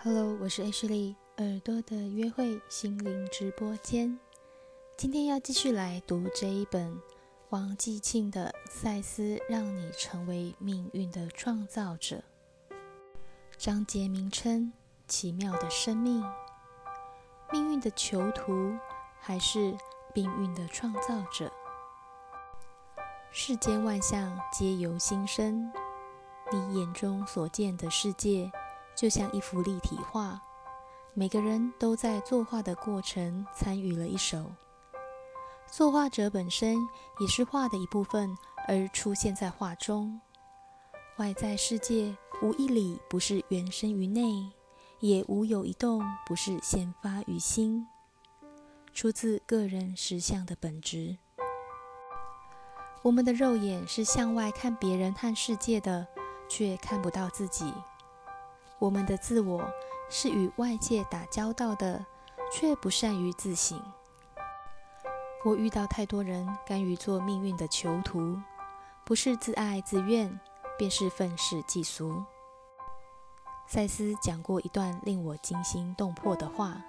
Hello，我是 H 丽，耳朵的约会心灵直播间。今天要继续来读这一本王继庆的《赛斯让你成为命运的创造者》。章节名称：奇妙的生命，命运的囚徒，还是命运的创造者？世间万象皆由心生，你眼中所见的世界。就像一幅立体画，每个人都在作画的过程参与了一手。作画者本身也是画的一部分，而出现在画中。外在世界无一理不是原生于内，也无有一动不是先发于心，出自个人实相的本质。我们的肉眼是向外看别人和世界的，却看不到自己。我们的自我是与外界打交道的，却不善于自省。我遇到太多人甘于做命运的囚徒，不是自爱自怨，便是愤世嫉俗。赛斯讲过一段令我惊心动魄的话：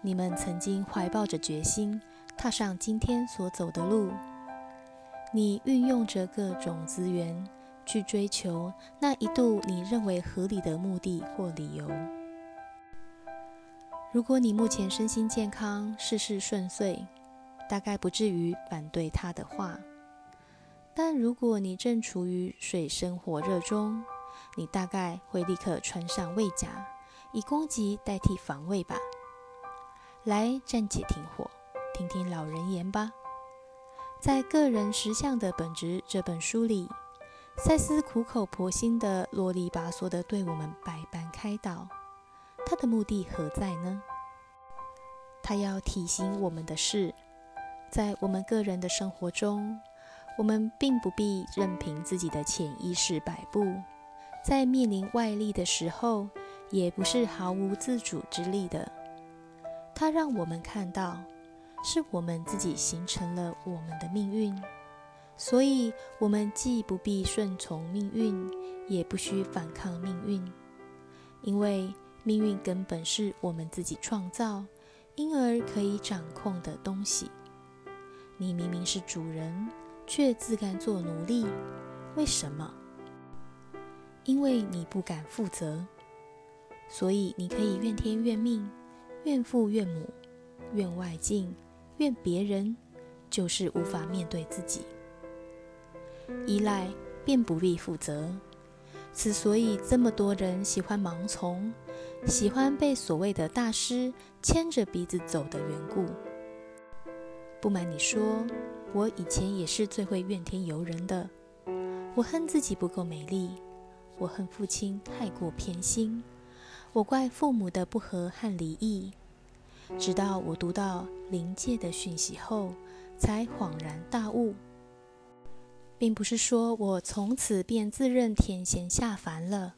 你们曾经怀抱着决心，踏上今天所走的路，你运用着各种资源。去追求那一度你认为合理的目的或理由。如果你目前身心健康、事事顺遂，大概不至于反对他的话。但如果你正处于水深火热中，你大概会立刻穿上卫甲，以攻击代替防卫吧。来暂且停火，听听老人言吧。在《个人实相的本质》这本书里。赛斯苦口婆心地、啰里吧嗦地对我们百般开导，他的目的何在呢？他要提醒我们的是，在我们个人的生活中，我们并不必任凭自己的潜意识摆布，在面临外力的时候，也不是毫无自主之力的。他让我们看到，是我们自己形成了我们的命运。所以，我们既不必顺从命运，也不需反抗命运，因为命运根本是我们自己创造，因而可以掌控的东西。你明明是主人，却自甘做奴隶，为什么？因为你不敢负责，所以你可以怨天怨命，怨父怨母，怨外境，怨别人，就是无法面对自己。依赖便不必负责，此所以这么多人喜欢盲从，喜欢被所谓的大师牵着鼻子走的缘故。不瞒你说，我以前也是最会怨天尤人的。我恨自己不够美丽，我恨父亲太过偏心，我怪父母的不和和离异。直到我读到灵界的讯息后，才恍然大悟。并不是说我从此便自认天仙下凡了，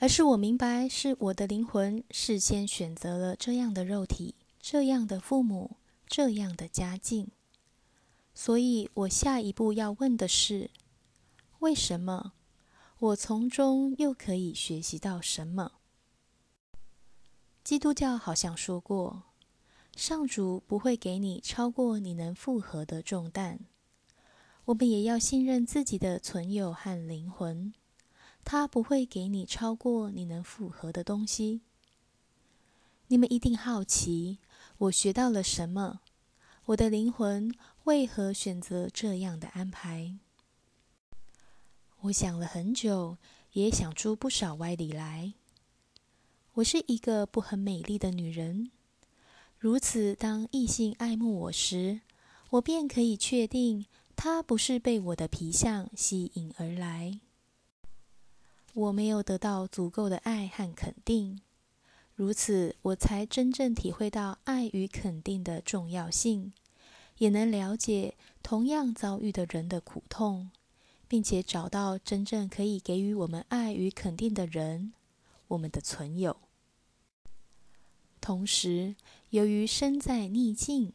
而是我明白是我的灵魂事先选择了这样的肉体、这样的父母、这样的家境。所以，我下一步要问的是：为什么？我从中又可以学习到什么？基督教好像说过，上主不会给你超过你能负荷的重担。我们也要信任自己的存有和灵魂，它不会给你超过你能负荷的东西。你们一定好奇，我学到了什么？我的灵魂为何选择这样的安排？我想了很久，也想出不少歪理来。我是一个不很美丽的女人，如此，当异性爱慕我时，我便可以确定。他不是被我的皮相吸引而来，我没有得到足够的爱和肯定，如此我才真正体会到爱与肯定的重要性，也能了解同样遭遇的人的苦痛，并且找到真正可以给予我们爱与肯定的人，我们的存有。同时，由于身在逆境，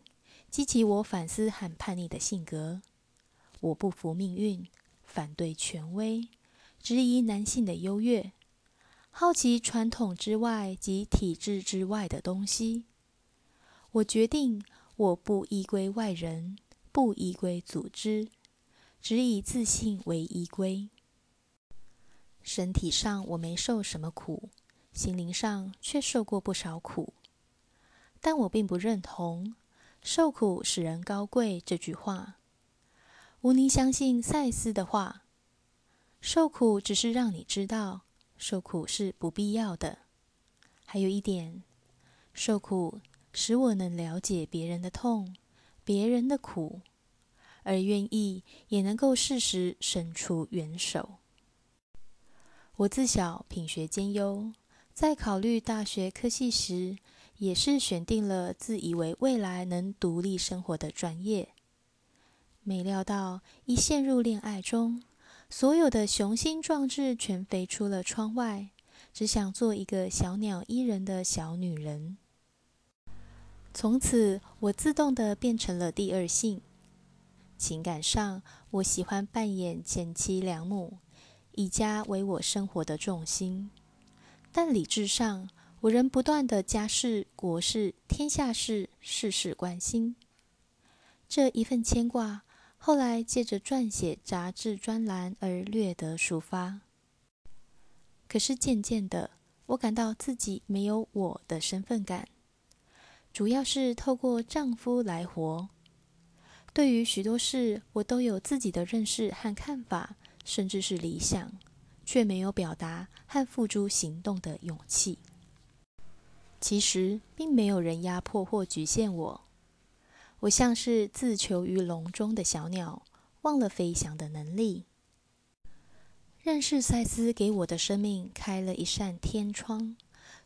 激起我反思和叛逆的性格。我不服命运，反对权威，质疑男性的优越，好奇传统之外及体制之外的东西。我决定，我不依归外人，不依归组织，只以自信为依归。身体上我没受什么苦，心灵上却受过不少苦。但我并不认同“受苦使人高贵”这句话。无宁相信赛斯的话：“受苦只是让你知道，受苦是不必要的。”还有一点，受苦。使我能了解别人的痛，别人的苦，而愿意也能够适时伸出援手。我自小品学兼优，在考虑大学科系时，也是选定了自以为未来能独立生活的专业。没料到一陷入恋爱中，所有的雄心壮志全飞出了窗外，只想做一个小鸟依人的小女人。从此，我自动的变成了第二性。情感上，我喜欢扮演贤妻良母，以家为我生活的重心；但理智上，我仍不断的家事、国事、天下事，事事关心。这一份牵挂，后来借着撰写杂志专栏而略得抒发。可是渐渐的，我感到自己没有我的身份感。主要是透过丈夫来活。对于许多事，我都有自己的认识和看法，甚至是理想，却没有表达和付诸行动的勇气。其实，并没有人压迫或局限我。我像是自囚于笼中的小鸟，忘了飞翔的能力。认识赛斯给我的生命开了一扇天窗。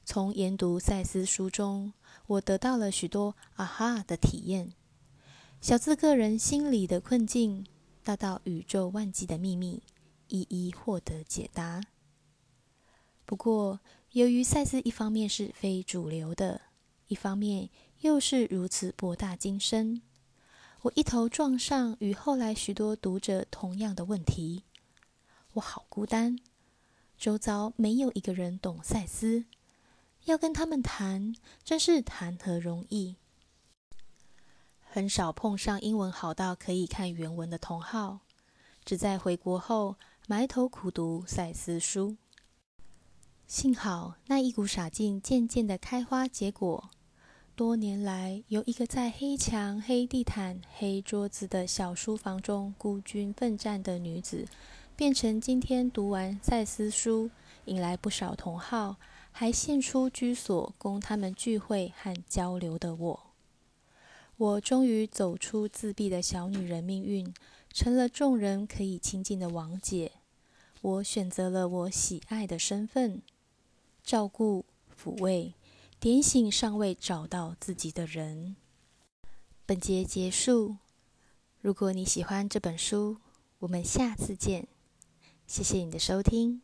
从研读赛斯书中。我得到了许多“啊哈”的体验，小资个人心理的困境，大到宇宙万机的秘密，一一获得解答。不过，由于赛斯一方面是非主流的，一方面又是如此博大精深，我一头撞上与后来许多读者同样的问题。我好孤单，周遭没有一个人懂赛斯。要跟他们谈，真是谈何容易。很少碰上英文好到可以看原文的同好，只在回国后埋头苦读赛斯书。幸好那一股傻劲渐渐的开花结果，多年来由一个在黑墙、黑地毯、黑桌子的小书房中孤军奋战的女子，变成今天读完赛斯书，引来不少同好。还献出居所供他们聚会和交流的我，我终于走出自闭的小女人命运，成了众人可以亲近的王姐。我选择了我喜爱的身份，照顾、抚慰、点醒尚未找到自己的人。本节结束。如果你喜欢这本书，我们下次见。谢谢你的收听。